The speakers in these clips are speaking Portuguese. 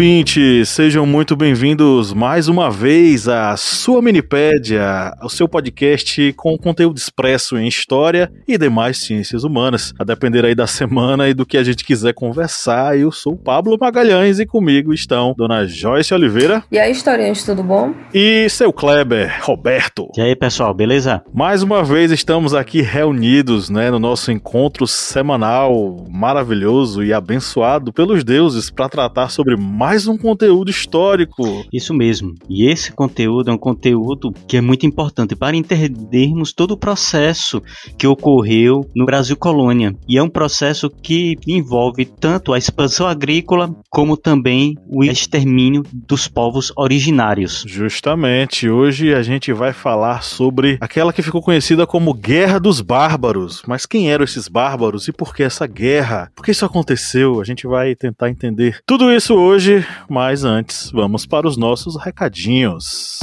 Ouvintes! Sejam muito bem-vindos mais uma vez à sua Minipédia, o seu podcast com conteúdo expresso em história e demais ciências humanas, a depender aí da semana e do que a gente quiser conversar. Eu sou o Pablo Magalhães e comigo estão Dona Joyce Oliveira. E aí, historiante, tudo bom? E seu Kleber, Roberto. E aí, pessoal, beleza? Mais uma vez estamos aqui reunidos, né, no nosso encontro semanal maravilhoso e abençoado pelos deuses para tratar tratar sobre mais um conteúdo histórico. Isso mesmo. E esse conteúdo é um conteúdo que é muito importante para entendermos todo o processo que ocorreu no Brasil colônia. E é um processo que envolve tanto a expansão agrícola como também o extermínio dos povos originários. Justamente. Hoje a gente vai falar sobre aquela que ficou conhecida como Guerra dos Bárbaros. Mas quem eram esses bárbaros e por que essa guerra? Por que isso aconteceu? A gente vai tentar entender tudo isso hoje, mas antes vamos para os nossos recadinhos.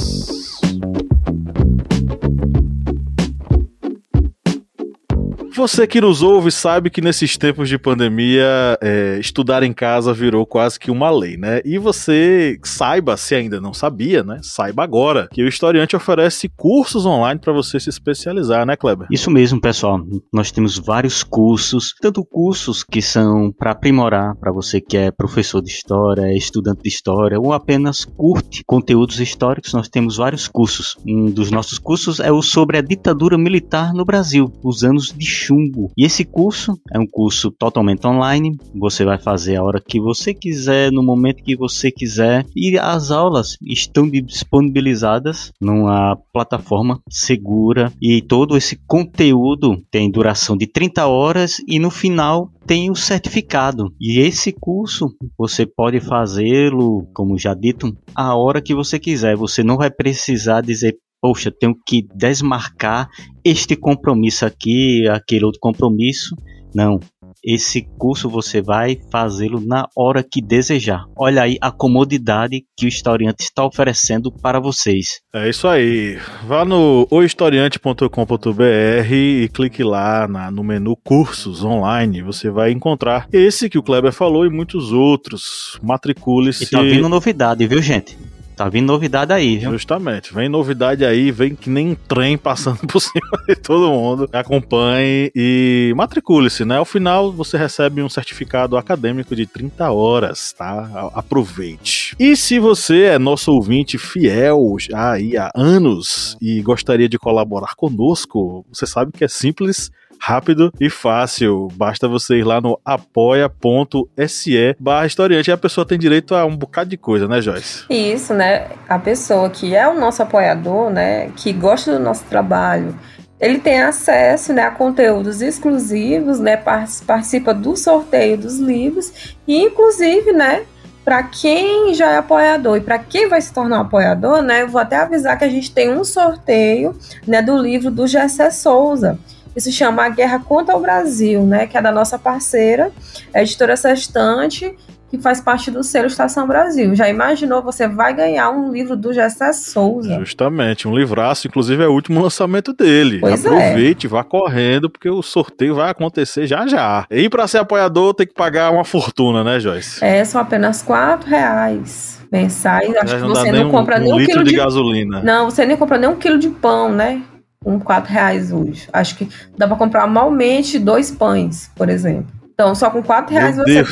Você que nos ouve sabe que nesses tempos de pandemia, é, estudar em casa virou quase que uma lei, né? E você saiba, se ainda não sabia, né? Saiba agora que o Historiante oferece cursos online para você se especializar, né, Kleber? Isso mesmo, pessoal. Nós temos vários cursos, tanto cursos que são para aprimorar, para você que é professor de história, é estudante de história ou apenas curte conteúdos históricos. Nós temos vários cursos. Um dos nossos cursos é o sobre a ditadura militar no Brasil, os anos de chumbo. E esse curso é um curso totalmente online. Você vai fazer a hora que você quiser, no momento que você quiser. E as aulas estão disponibilizadas numa plataforma segura. E todo esse conteúdo tem duração de 30 horas e no final tem o certificado. E esse curso você pode fazê-lo, como já dito, a hora que você quiser. Você não vai precisar dizer poxa, tenho que desmarcar este compromisso aqui, aquele outro compromisso. Não. Esse curso você vai fazê-lo na hora que desejar. Olha aí a comodidade que o historiante está oferecendo para vocês. É isso aí. Vá no ohistoriante.com.br e clique lá na, no menu cursos online. Você vai encontrar esse que o Kleber falou e muitos outros. Matricule-se. E tá vindo novidade, viu, gente? Tá vindo novidade aí, viu? Justamente. Vem novidade aí, vem que nem trem passando por cima de todo mundo. Acompanhe e matricule-se, né? Ao final você recebe um certificado acadêmico de 30 horas, tá? Aproveite. E se você é nosso ouvinte fiel aí há anos e gostaria de colaborar conosco, você sabe que é simples rápido e fácil. Basta você ir lá no apoia.se barra historiante e a pessoa tem direito a um bocado de coisa, né, Joyce? Isso, né? A pessoa que é o nosso apoiador, né, que gosta do nosso trabalho, ele tem acesso né, a conteúdos exclusivos, né, participa do sorteio dos livros e, inclusive, né, para quem já é apoiador e para quem vai se tornar apoiador, né, eu vou até avisar que a gente tem um sorteio né, do livro do Gessé Souza que se chama A Guerra contra o Brasil, né? Que é da nossa parceira, a editora Sextante, que faz parte do selo Estação Brasil. Já imaginou, você vai ganhar um livro do Gessé Souza. Justamente, um livraço, inclusive é o último lançamento dele. Pois é. Aproveite, é. vá correndo, porque o sorteio vai acontecer já já. E para ser apoiador tem que pagar uma fortuna, né, Joyce? É, são apenas quatro reais mensais. Acho que você não, compra um, nem um litro quilo de, de gasolina. Não, você nem compra nem um quilo de pão, né? Com 4 reais hoje. Acho que dá para comprar malmente dois pães, por exemplo. Então, só com 4 reais você,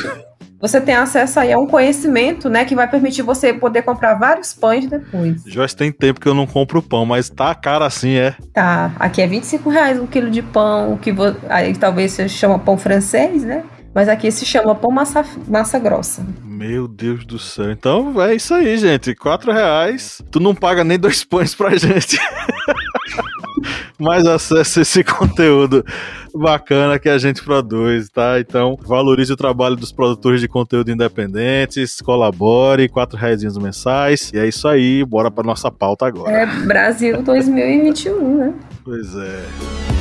você tem acesso aí a um conhecimento, né, que vai permitir você poder comprar vários pães depois. Joyce, tem tempo que eu não compro pão, mas tá caro assim, é? Tá. Aqui é 25 reais um quilo de pão, que vo... aí talvez você chama pão francês, né? Mas aqui se chama pão massa, massa grossa. Meu Deus do céu. Então é isso aí, gente. Quatro reais. Tu não paga nem dois pães pra gente. mais acesso a esse conteúdo bacana que a gente produz, tá? Então, valorize o trabalho dos produtores de conteúdo independentes, colabore, quatro reais mensais. E é isso aí, bora para nossa pauta agora. É Brasil 2021, né? Pois é.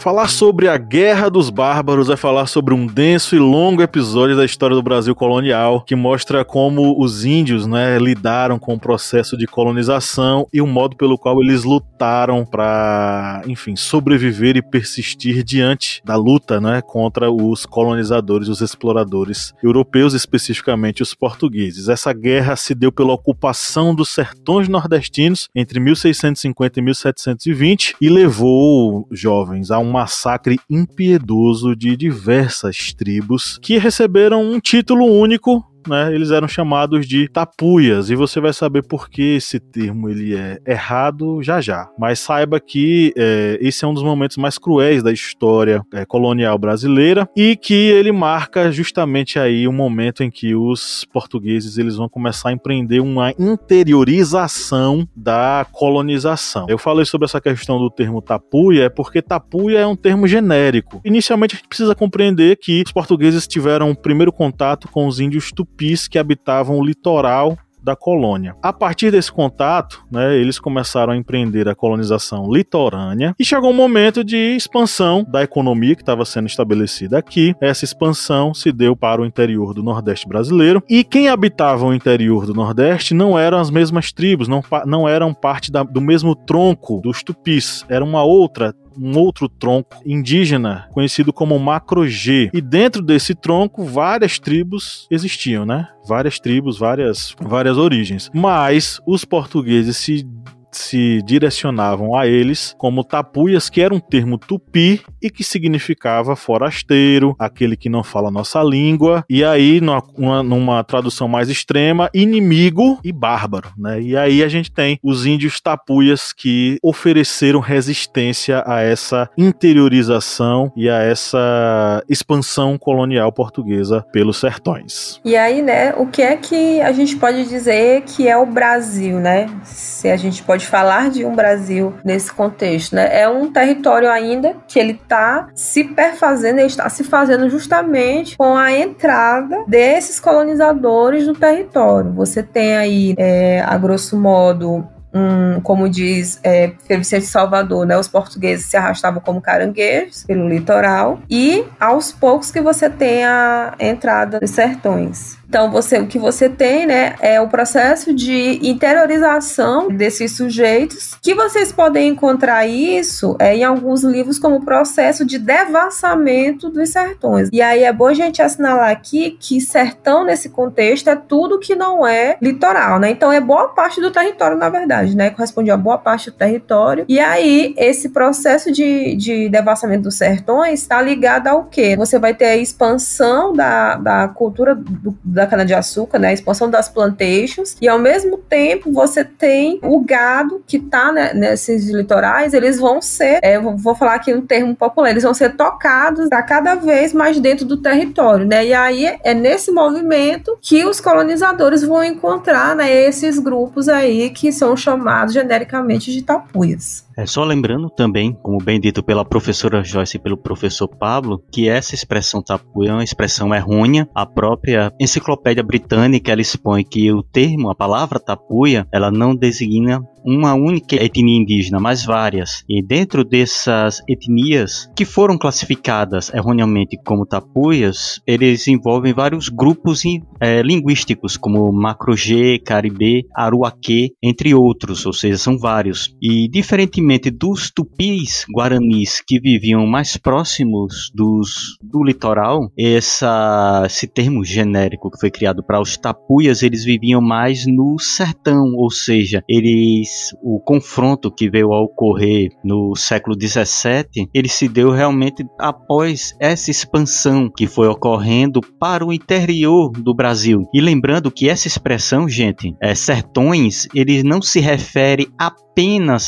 Falar sobre a Guerra dos Bárbaros é falar sobre um denso e longo episódio da história do Brasil colonial que mostra como os índios, né, lidaram com o processo de colonização e o modo pelo qual eles lutaram para, enfim, sobreviver e persistir diante da luta, né, contra os colonizadores, os exploradores europeus, especificamente os portugueses. Essa guerra se deu pela ocupação dos sertões nordestinos entre 1650 e 1720 e levou jovens a um massacre impiedoso de diversas tribos que receberam um título único né, eles eram chamados de tapuias, e você vai saber por que esse termo ele é errado já já. Mas saiba que é, esse é um dos momentos mais cruéis da história é, colonial brasileira e que ele marca justamente aí o momento em que os portugueses eles vão começar a empreender uma interiorização da colonização. Eu falei sobre essa questão do termo tapuia é porque tapuia é um termo genérico. Inicialmente a gente precisa compreender que os portugueses tiveram o primeiro contato com os índios tupis tupis que habitavam o litoral da colônia. A partir desse contato, né, eles começaram a empreender a colonização litorânea e chegou um momento de expansão da economia que estava sendo estabelecida aqui. Essa expansão se deu para o interior do Nordeste brasileiro e quem habitava o interior do Nordeste não eram as mesmas tribos, não, não eram parte da, do mesmo tronco dos tupis, era uma outra um outro tronco indígena conhecido como Macro-G. E dentro desse tronco, várias tribos existiam, né? Várias tribos, várias, várias origens. Mas os portugueses se se direcionavam a eles como tapuias, que era um termo tupi e que significava forasteiro, aquele que não fala nossa língua, e aí, numa, numa tradução mais extrema, inimigo e bárbaro, né? E aí a gente tem os índios tapuias que ofereceram resistência a essa interiorização e a essa expansão colonial portuguesa pelos sertões. E aí, né, o que é que a gente pode dizer que é o Brasil, né? Se a gente pode pode falar de um Brasil nesse contexto, né? É um território ainda que ele está se perfazendo, ele está se fazendo justamente com a entrada desses colonizadores no território. Você tem aí, é, a grosso modo, um, como diz é, Vicente Salvador, né, os portugueses se arrastavam como caranguejos pelo litoral e aos poucos que você tem a entrada dos sertões. Então, você, o que você tem, né, é o processo de interiorização desses sujeitos, que vocês podem encontrar isso é, em alguns livros como o processo de devassamento dos sertões. E aí é bom a gente assinalar aqui que sertão, nesse contexto, é tudo que não é litoral, né? Então, é boa parte do território, na verdade, né? Corresponde a boa parte do território. E aí, esse processo de, de devassamento dos sertões está ligado ao quê? Você vai ter a expansão da, da cultura do, da cana-de-açúcar, né, a expansão das plantations, e ao mesmo tempo você tem o gado que está né, nesses litorais, eles vão ser, é, vou falar aqui um termo popular, eles vão ser tocados a cada vez mais dentro do território, né, e aí é nesse movimento que os colonizadores vão encontrar, né, esses grupos aí que são chamados genericamente de tapuias. É só lembrando também, como bem dito pela professora Joyce e pelo professor Pablo, que essa expressão tapuia é uma expressão errônea. A própria enciclopédia britânica ela expõe que o termo, a palavra tapuia, ela não designa uma única etnia indígena, mas várias. E dentro dessas etnias que foram classificadas erroneamente como tapuias, eles envolvem vários grupos é, linguísticos, como Macro-G, Caribê, Aruaque, entre outros, ou seja, são vários. E diferentemente dos tupis guaranis que viviam mais próximos dos, do litoral, essa, esse termo genérico que foi criado para os tapuias, eles viviam mais no sertão, ou seja, eles o confronto que veio a ocorrer no século 17, ele se deu realmente após essa expansão que foi ocorrendo para o interior do Brasil. E lembrando que essa expressão, gente, é, sertões, ele não se refere apenas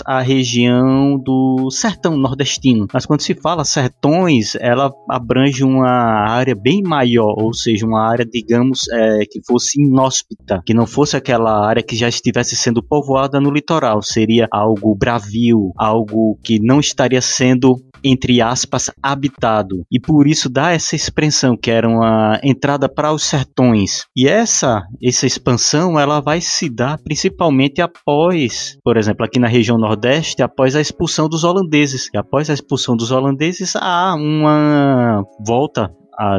à região do sertão nordestino, mas quando se fala sertões, ela abrange uma área bem maior, ou seja, uma área, digamos, é, que fosse inóspita, que não fosse aquela área que já estivesse sendo povoada no litoral, seria algo bravio, algo que não estaria sendo entre aspas, habitado. E por isso dá essa expressão que era uma entrada para os sertões. E essa, essa expansão ela vai se dar principalmente após, por exemplo, aqui na região Nordeste, após a expulsão dos holandeses. E após a expulsão dos holandeses, há uma volta à,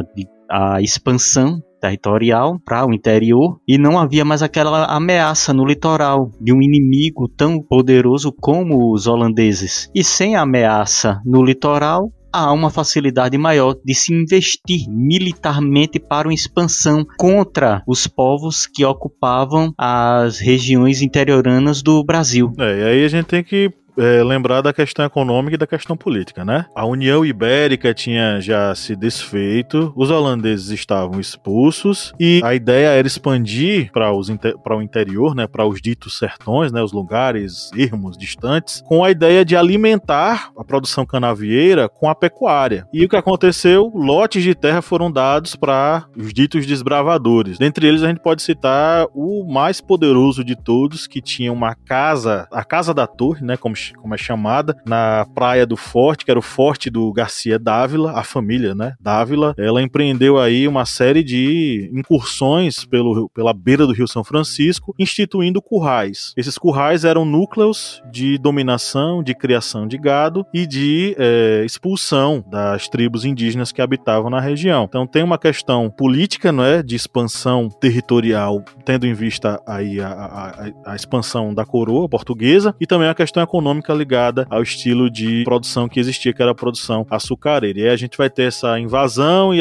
à expansão territorial para o interior e não havia mais aquela ameaça no litoral de um inimigo tão poderoso como os holandeses. E sem ameaça no litoral, há uma facilidade maior de se investir militarmente para uma expansão contra os povos que ocupavam as regiões interioranas do Brasil. É, e aí a gente tem que é, lembrar da questão econômica e da questão política, né? A União Ibérica tinha já se desfeito, os holandeses estavam expulsos e a ideia era expandir para o interior, né, para os ditos sertões, né, os lugares ermos, distantes, com a ideia de alimentar a produção canavieira com a pecuária. E o que aconteceu? Lotes de terra foram dados para os ditos desbravadores. Dentre eles a gente pode citar o mais poderoso de todos, que tinha uma casa, a Casa da Torre, né, como como é chamada, na Praia do Forte, que era o Forte do Garcia Dávila, a família, né, Dávila. Ela empreendeu aí uma série de incursões pelo, pela beira do Rio São Francisco, instituindo currais. Esses currais eram núcleos de dominação, de criação de gado e de é, expulsão das tribos indígenas que habitavam na região. Então tem uma questão política, não é, de expansão territorial, tendo em vista aí a, a, a expansão da coroa portuguesa e também a questão econômica ligada ao estilo de produção que existia, que era a produção açucareira. E aí a gente vai ter essa invasão e,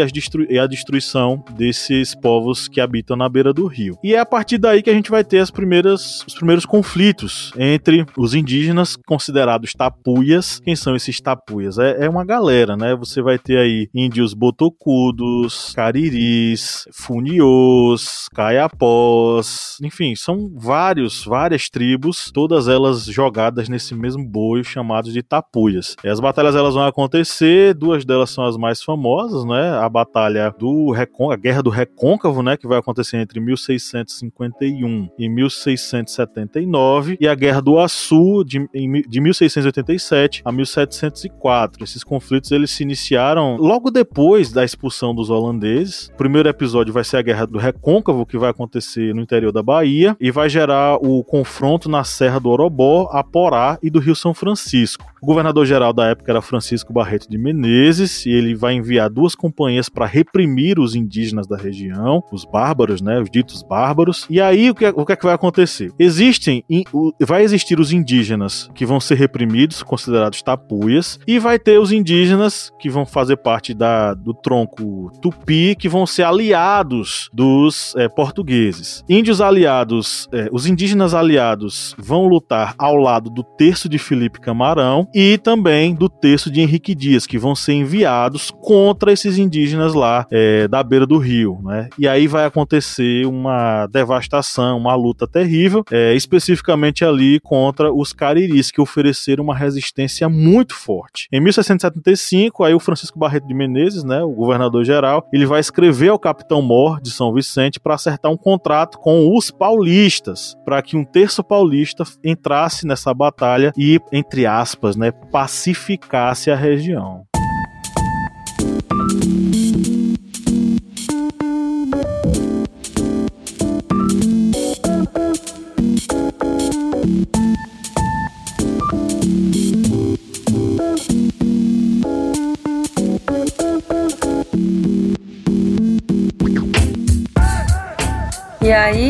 e a destruição desses povos que habitam na beira do rio. E é a partir daí que a gente vai ter as primeiras, os primeiros conflitos entre os indígenas considerados tapuias. Quem são esses tapuias? É, é uma galera, né? Você vai ter aí índios botocudos, cariris, funiôs, caiapós, enfim, são vários, várias tribos, todas elas jogadas nesse mesmo boio chamados de tapuias. E as batalhas elas vão acontecer, duas delas são as mais famosas, né? A batalha do Recon a Guerra do Recôncavo, né, que vai acontecer entre 1651 e 1679, e a Guerra do Açu de, de 1687 a 1704. Esses conflitos eles se iniciaram logo depois da expulsão dos holandeses. O primeiro episódio vai ser a Guerra do Recôncavo, que vai acontecer no interior da Bahia e vai gerar o confronto na Serra do Orobó, a Porá e do Rio São Francisco. O governador-geral da época era Francisco Barreto de Menezes e ele vai enviar duas companhias para reprimir os indígenas da região, os bárbaros, né, os ditos bárbaros. E aí o que, é, o que é que vai acontecer? Existem, vai existir os indígenas que vão ser reprimidos, considerados tapuias, e vai ter os indígenas que vão fazer parte da, do tronco tupi, que vão ser aliados dos é, portugueses. Índios aliados, é, os indígenas aliados vão lutar ao lado do terço de Felipe Camarão e também do texto de Henrique Dias, que vão ser enviados contra esses indígenas lá é, da beira do rio. Né? E aí vai acontecer uma devastação, uma luta terrível, é, especificamente ali contra os cariris, que ofereceram uma resistência muito forte. Em 1675, aí o Francisco Barreto de Menezes, né, o governador-geral, ele vai escrever ao capitão Mor de São Vicente para acertar um contrato com os paulistas, para que um terço paulista entrasse nessa batalha e, entre aspas, né, pacificasse a região. E aí,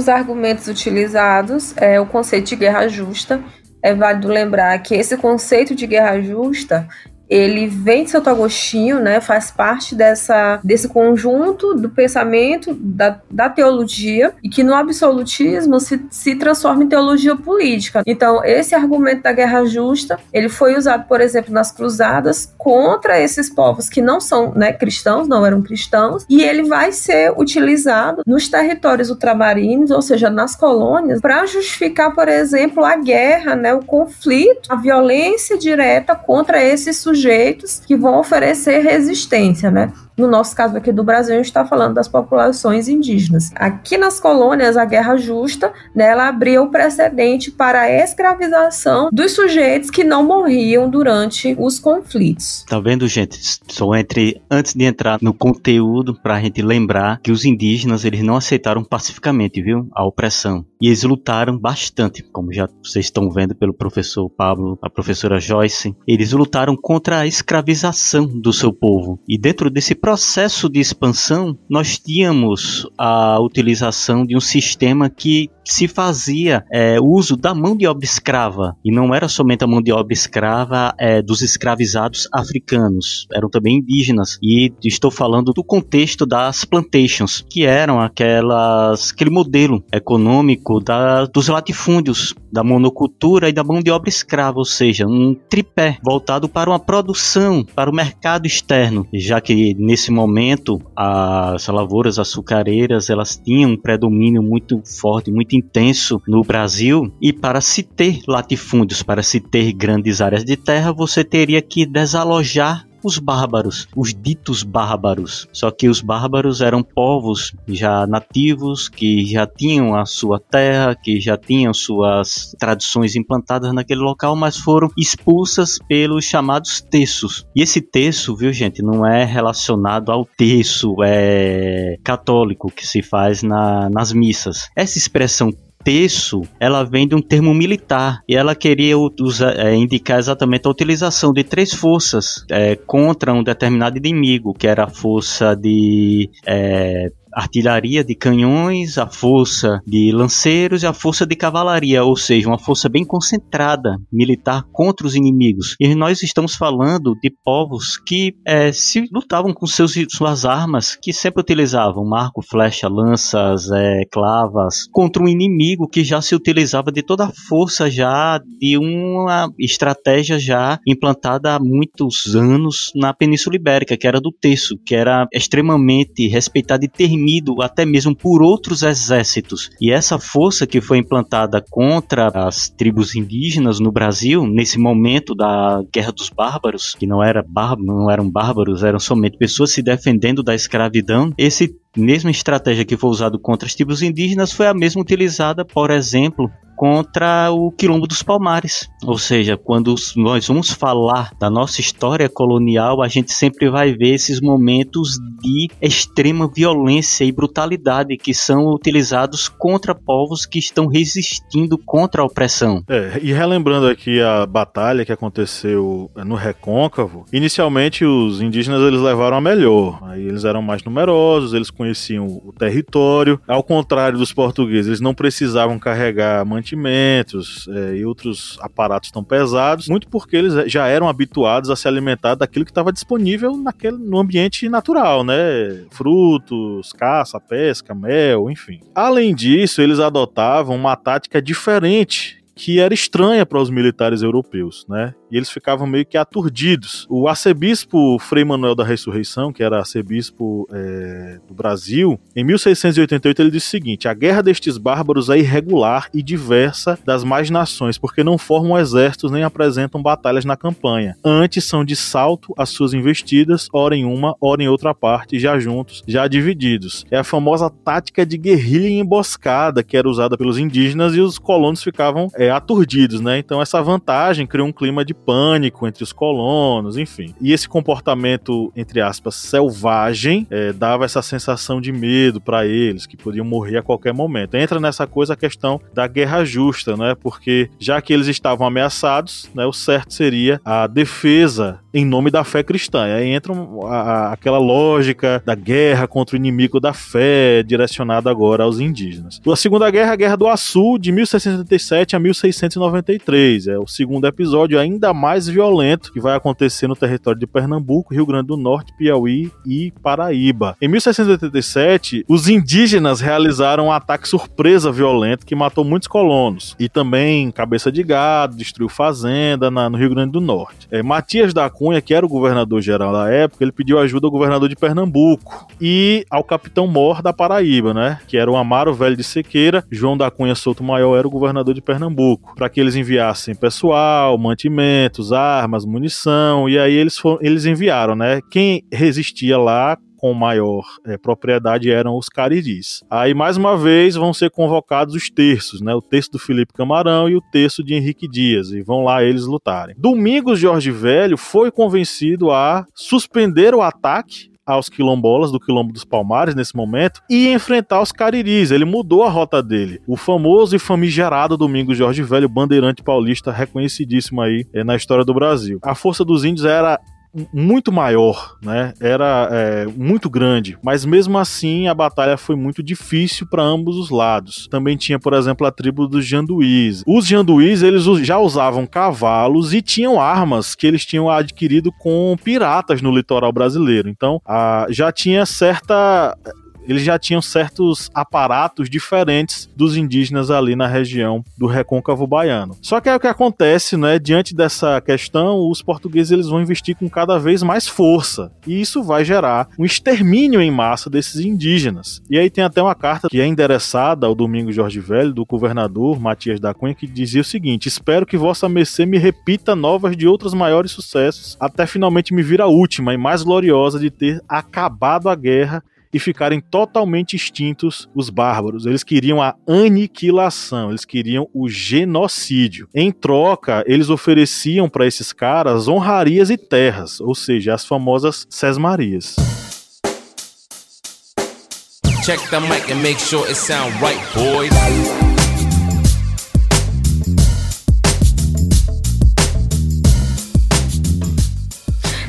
dos argumentos utilizados é o conceito de guerra justa. É válido lembrar que esse conceito de guerra justa ele vem de Santo Agostinho, né, faz parte dessa, desse conjunto do pensamento da, da teologia e que no absolutismo se, se transforma em teologia política. Então, esse argumento da guerra justa, ele foi usado, por exemplo, nas cruzadas contra esses povos que não são né, cristãos, não eram cristãos, e ele vai ser utilizado nos territórios ultramarinos, ou seja, nas colônias, para justificar, por exemplo, a guerra, né, o conflito, a violência direta contra esses sujeitos sujeitos que vão oferecer resistência, né? No nosso caso aqui do Brasil, a gente está falando das populações indígenas. Aqui nas colônias, a guerra justa, né, ela abria o precedente para a escravização dos sujeitos que não morriam durante os conflitos. Tá vendo, gente? Só entre antes de entrar no conteúdo para a gente lembrar que os indígenas eles não aceitaram pacificamente, viu, a opressão. E eles lutaram bastante, como já vocês estão vendo pelo professor Pablo, a professora Joyce. Eles lutaram contra a escravização do seu povo. E dentro desse processo processo de expansão, nós tínhamos a utilização de um sistema que se fazia é, uso da mão de obra escrava. E não era somente a mão de obra escrava é, dos escravizados africanos, eram também indígenas. E estou falando do contexto das plantations, que eram aquelas, aquele modelo econômico da, dos latifúndios, da monocultura e da mão de obra escrava, ou seja, um tripé voltado para uma produção, para o mercado externo, já que nesse momento as lavouras açucareiras elas tinham um predomínio muito forte, muito intenso no Brasil. E para se ter latifúndios, para se ter grandes áreas de terra, você teria que desalojar os bárbaros, os ditos bárbaros. Só que os bárbaros eram povos já nativos, que já tinham a sua terra, que já tinham suas tradições implantadas naquele local, mas foram expulsas pelos chamados terços. E esse terço, viu gente, não é relacionado ao terço é, católico que se faz na, nas missas. Essa expressão terço, ela vem de um termo militar e ela queria usar, é, indicar exatamente a utilização de três forças é, contra um determinado inimigo, que era a força de é, artilharia de canhões, a força de lanceiros e a força de cavalaria, ou seja, uma força bem concentrada militar contra os inimigos. E nós estamos falando de povos que é, se lutavam com seus, suas armas, que sempre utilizavam marco, flecha, lanças, é, clavas, contra um inimigo que já se utilizava de toda a força já de uma estratégia já implantada há muitos anos na Península Ibérica, que era do terço, que era extremamente respeitado e terrível temido até mesmo por outros exércitos. E essa força que foi implantada contra as tribos indígenas no Brasil, nesse momento da Guerra dos Bárbaros, que não, era não eram bárbaros, eram somente pessoas se defendendo da escravidão, esse mesma estratégia que foi usada contra as tribos indígenas foi a mesma utilizada, por exemplo, contra o Quilombo dos Palmares. Ou seja, quando nós vamos falar da nossa história colonial, a gente sempre vai ver esses momentos de extrema violência e brutalidade que são utilizados contra povos que estão resistindo contra a opressão. É, e relembrando aqui a batalha que aconteceu no Recôncavo, inicialmente os indígenas eles levaram a melhor. Aí eles eram mais numerosos, eles conheciam o território. Ao contrário dos portugueses, eles não precisavam carregar mantimentos é, e outros aparatos tão pesados, muito porque eles já eram habituados a se alimentar daquilo que estava disponível naquele, no ambiente natural, né? Frutos, caça, pesca, mel, enfim. Além disso, eles adotavam uma tática diferente que era estranha para os militares europeus, né? E eles ficavam meio que aturdidos. O arcebispo Frei Manuel da Ressurreição, que era arcebispo é, do Brasil, em 1688 ele disse o seguinte: a guerra destes bárbaros é irregular e diversa das mais nações, porque não formam exércitos nem apresentam batalhas na campanha. Antes são de salto as suas investidas, ora em uma, ora em outra parte, já juntos, já divididos. É a famosa tática de guerrilha emboscada que era usada pelos indígenas e os colonos ficavam é, aturdidos, né? Então essa vantagem criou um clima de pânico entre os colonos, enfim. E esse comportamento, entre aspas, selvagem, é, dava essa sensação de medo para eles, que podiam morrer a qualquer momento. Entra nessa coisa a questão da guerra justa, né? Porque já que eles estavam ameaçados, né, o certo seria a defesa em nome da fé cristã. E aí entra a, aquela lógica da guerra contra o inimigo da fé, direcionada agora aos indígenas. A Segunda Guerra, a Guerra do Açu, de 1677 a 1693. É o segundo episódio ainda mais violento que vai acontecer no território de Pernambuco, Rio Grande do Norte, Piauí e Paraíba. Em 1687, os indígenas realizaram um ataque surpresa violento que matou muitos colonos e também cabeça de gado, destruiu fazenda na, no Rio Grande do Norte. É, Matias da Cunha, que era o governador geral da época, ele pediu ajuda ao governador de Pernambuco e ao capitão Mor da Paraíba, né? Que era o Amaro Velho de Sequeira. João da Cunha Souto Maior era o governador de Pernambuco, para que eles enviassem pessoal, mantimentos, armas, munição. E aí eles, foram, eles enviaram, né? Quem resistia lá com maior é, propriedade eram os cariris. Aí, mais uma vez, vão ser convocados os terços, né? O terço do Felipe Camarão e o terço de Henrique Dias, e vão lá eles lutarem. Domingos Jorge Velho foi convencido a suspender o ataque aos quilombolas do Quilombo dos Palmares nesse momento e enfrentar os cariris. Ele mudou a rota dele. O famoso e famigerado Domingos Jorge Velho, bandeirante paulista reconhecidíssimo aí é, na história do Brasil. A força dos índios era muito maior, né? Era é, muito grande, mas mesmo assim a batalha foi muito difícil para ambos os lados. Também tinha, por exemplo, a tribo dos Janduís. Os Janduís eles já usavam cavalos e tinham armas que eles tinham adquirido com piratas no litoral brasileiro. Então, a, já tinha certa eles já tinham certos aparatos diferentes dos indígenas ali na região do recôncavo baiano. Só que é o que acontece, né? Diante dessa questão, os portugueses eles vão investir com cada vez mais força e isso vai gerar um extermínio em massa desses indígenas. E aí tem até uma carta que é endereçada ao Domingo Jorge Velho do governador Matias da Cunha que dizia o seguinte: "Espero que vossa mercê me repita novas de outros maiores sucessos, até finalmente me vir a última e mais gloriosa de ter acabado a guerra e ficarem totalmente extintos os bárbaros. Eles queriam a aniquilação, eles queriam o genocídio. Em troca, eles ofereciam para esses caras honrarias e terras, ou seja, as famosas sesmarias. Check the mic and make sure it sound right, boys.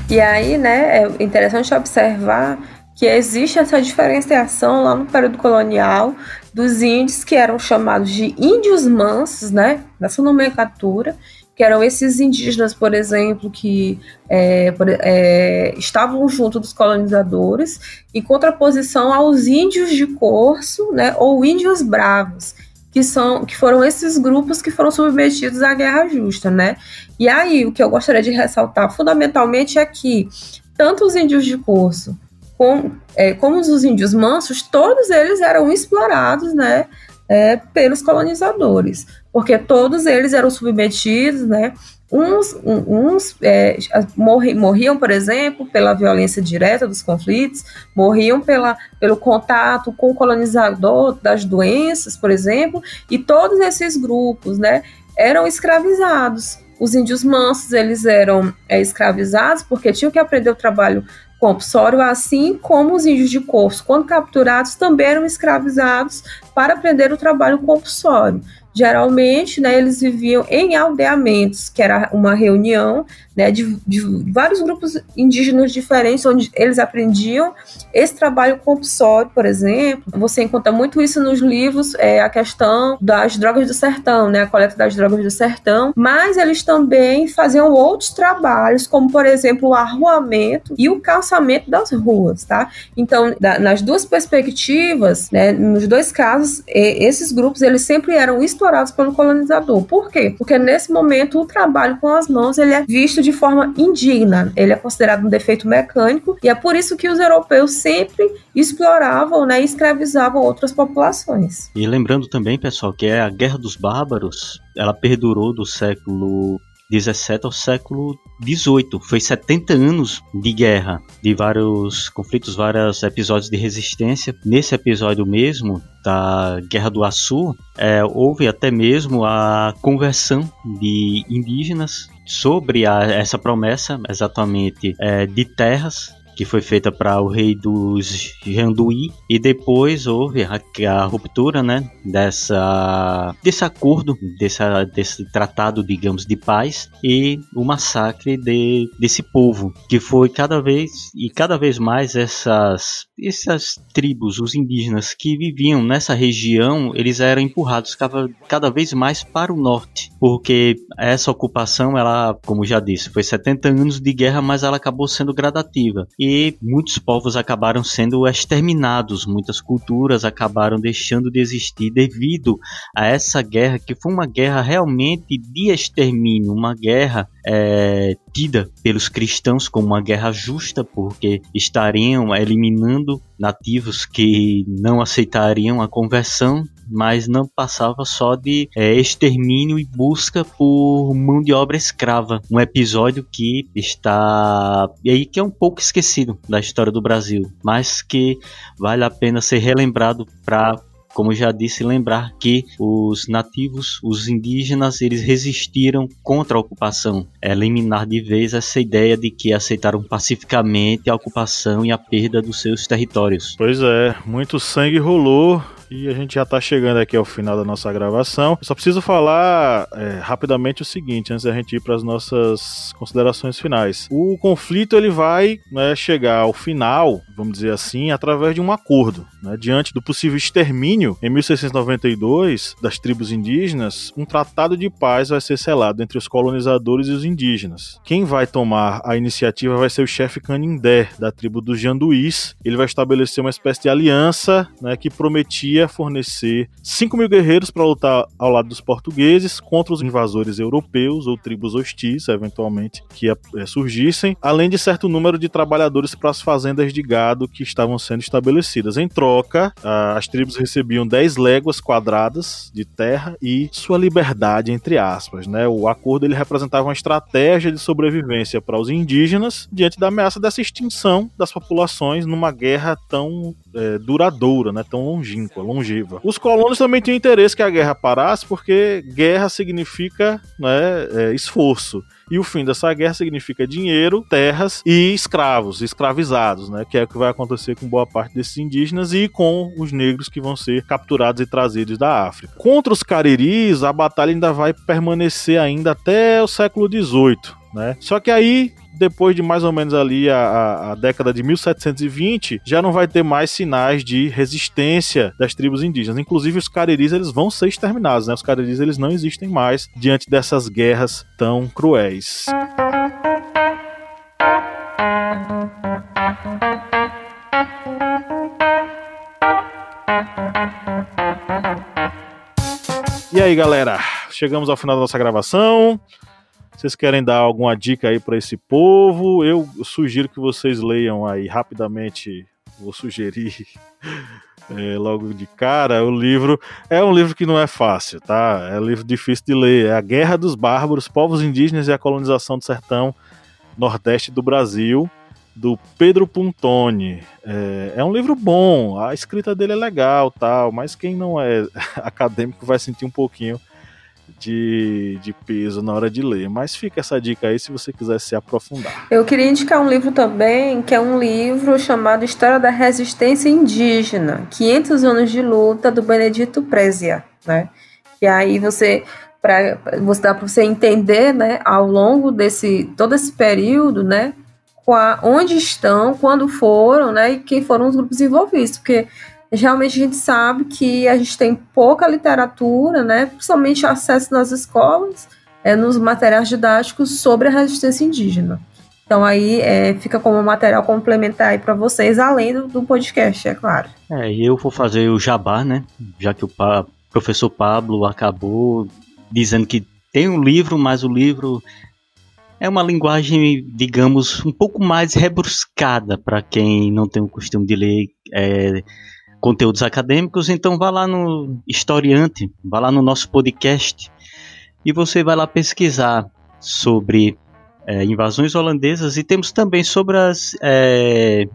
E aí, né, é interessante observar que existe essa diferenciação lá no período colonial dos índios que eram chamados de índios mansos, né, nessa nomenclatura, que eram esses indígenas, por exemplo, que é, é, estavam junto dos colonizadores, em contraposição aos índios de corso, né, ou índios bravos, que são que foram esses grupos que foram submetidos à guerra justa, né? E aí o que eu gostaria de ressaltar fundamentalmente é que tanto os índios de corso com, é, como os índios mansos, todos eles eram explorados, né, é, pelos colonizadores, porque todos eles eram submetidos, né, uns, uns é, morri, morriam, por exemplo, pela violência direta dos conflitos, morriam pela, pelo contato com o colonizador das doenças, por exemplo, e todos esses grupos, né, eram escravizados. Os índios mansos, eles eram é, escravizados porque tinham que aprender o trabalho compulsório, assim como os índios de Corso, quando capturados, também eram escravizados para aprender o trabalho compulsório. Geralmente, né, eles viviam em aldeamentos, que era uma reunião né, de, de, vários grupos indígenas diferentes, onde eles aprendiam esse trabalho compulsório, por exemplo. Você encontra muito isso nos livros, é, a questão das drogas do sertão, né, a coleta das drogas do sertão, mas eles também faziam outros trabalhos, como, por exemplo, o arruamento e o calçamento das ruas, tá? Então, da, nas duas perspectivas, né, nos dois casos, é, esses grupos, eles sempre eram explorados pelo colonizador. Por quê? Porque nesse momento o trabalho com as mãos, ele é visto de forma indigna. Ele é considerado um defeito mecânico e é por isso que os europeus sempre exploravam né, e escravizavam outras populações. E lembrando também, pessoal, que é a Guerra dos Bárbaros, ela perdurou do século 17 ao século 18. Foi 70 anos de guerra, de vários conflitos, vários episódios de resistência. Nesse episódio mesmo da Guerra do Açu, é, houve até mesmo a conversão de indígenas sobre a, essa promessa, exatamente, é, de terras que foi feita para o rei dos Janduí e depois houve a, a, ruptura, né, dessa desse acordo, dessa, desse tratado, digamos, de paz e o massacre de, desse povo que foi cada vez e cada vez mais essas essas tribos, os indígenas que viviam nessa região, eles eram empurrados cada, cada vez mais para o norte, porque essa ocupação, ela, como já disse, foi 70 anos de guerra, mas ela acabou sendo gradativa. E muitos povos acabaram sendo exterminados, muitas culturas acabaram deixando de existir devido a essa guerra que foi uma guerra realmente de extermínio, uma guerra é, tida pelos cristãos como uma guerra justa, porque estariam eliminando nativos que não aceitariam a conversão, mas não passava só de é, extermínio e busca por mão de obra escrava. Um episódio que está e aí que é um pouco esquecido da história do Brasil, mas que vale a pena ser relembrado para como já disse, lembrar que os nativos, os indígenas, eles resistiram contra a ocupação. Eliminar de vez essa ideia de que aceitaram pacificamente a ocupação e a perda dos seus territórios. Pois é, muito sangue rolou e a gente já está chegando aqui ao final da nossa gravação. Eu só preciso falar é, rapidamente o seguinte, antes da gente ir para as nossas considerações finais. O conflito ele vai né, chegar ao final, vamos dizer assim, através de um acordo. Né? Diante do possível extermínio, em 1692, das tribos indígenas, um tratado de paz vai ser selado entre os colonizadores e os indígenas. Quem vai tomar a iniciativa vai ser o chefe Canindé, da tribo dos Janduís. Ele vai estabelecer uma espécie de aliança né, que prometia iria fornecer 5 mil guerreiros para lutar ao lado dos portugueses contra os invasores europeus ou tribos hostis, eventualmente, que é, surgissem, além de certo número de trabalhadores para as fazendas de gado que estavam sendo estabelecidas. Em troca, as tribos recebiam 10 léguas quadradas de terra e sua liberdade, entre aspas. Né? O acordo ele representava uma estratégia de sobrevivência para os indígenas diante da ameaça dessa extinção das populações numa guerra tão é, duradoura, né? tão longínqua longeva. Os colonos também tinham interesse que a guerra parasse, porque guerra significa né, é, esforço. E o fim dessa guerra significa dinheiro, terras e escravos, escravizados, né? Que é o que vai acontecer com boa parte desses indígenas e com os negros que vão ser capturados e trazidos da África. Contra os cariris, a batalha ainda vai permanecer ainda até o século XVIII. Né? Só que aí depois de mais ou menos ali a, a, década de 1720, já não vai ter mais sinais de resistência das tribos indígenas. Inclusive os cariris eles vão ser exterminados, né? Os cariris eles não existem mais diante dessas guerras tão cruéis. E aí, galera? Chegamos ao final da nossa gravação. Vocês querem dar alguma dica aí para esse povo? Eu sugiro que vocês leiam aí rapidamente. Vou sugerir é, logo de cara o livro. É um livro que não é fácil, tá? É um livro difícil de ler. É A Guerra dos Bárbaros, Povos Indígenas e a Colonização do Sertão Nordeste do Brasil, do Pedro Puntoni. É, é, um livro bom, a escrita dele é legal, tal, mas quem não é acadêmico vai sentir um pouquinho de, de peso na hora de ler. Mas fica essa dica aí se você quiser se aprofundar. Eu queria indicar um livro também, que é um livro chamado História da Resistência Indígena, 500 anos de luta, do Benedito Prezia, né? E aí você para você dá para você entender, né, ao longo desse todo esse período, né, onde estão, quando foram, né, e quem foram os grupos envolvidos, porque realmente a gente sabe que a gente tem pouca literatura, né, principalmente acesso nas escolas, é, nos materiais didáticos sobre a resistência indígena. Então aí é, fica como material complementar aí para vocês, além do, do, podcast, é claro. É, e eu vou fazer o jabá, né, já que o pa professor Pablo acabou dizendo que tem um livro, mas o livro é uma linguagem, digamos, um pouco mais rebruscada para quem não tem o costume de ler é, conteúdos acadêmicos, então vá lá no Historiante, vá lá no nosso podcast e você vai lá pesquisar sobre é, invasões holandesas e temos também sobre as é,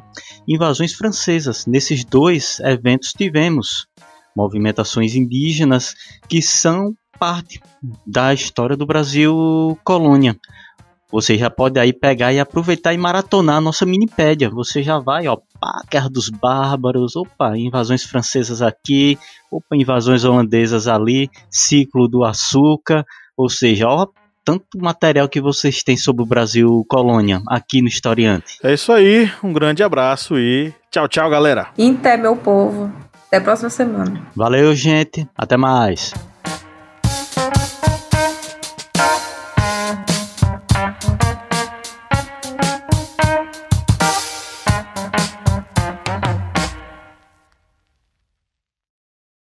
invasões francesas. Nesses dois eventos tivemos movimentações indígenas que são parte da história do Brasil colônia. Você já pode aí pegar e aproveitar e maratonar a nossa minipédia. Você já vai, ó, pá, Guerra dos Bárbaros, opa, invasões francesas aqui, opa, invasões holandesas ali, ciclo do açúcar, ou seja, ó, tanto material que vocês têm sobre o Brasil colônia aqui no Historiante. É isso aí, um grande abraço e tchau, tchau, galera. Até meu povo. Até a próxima semana. Valeu, gente. Até mais.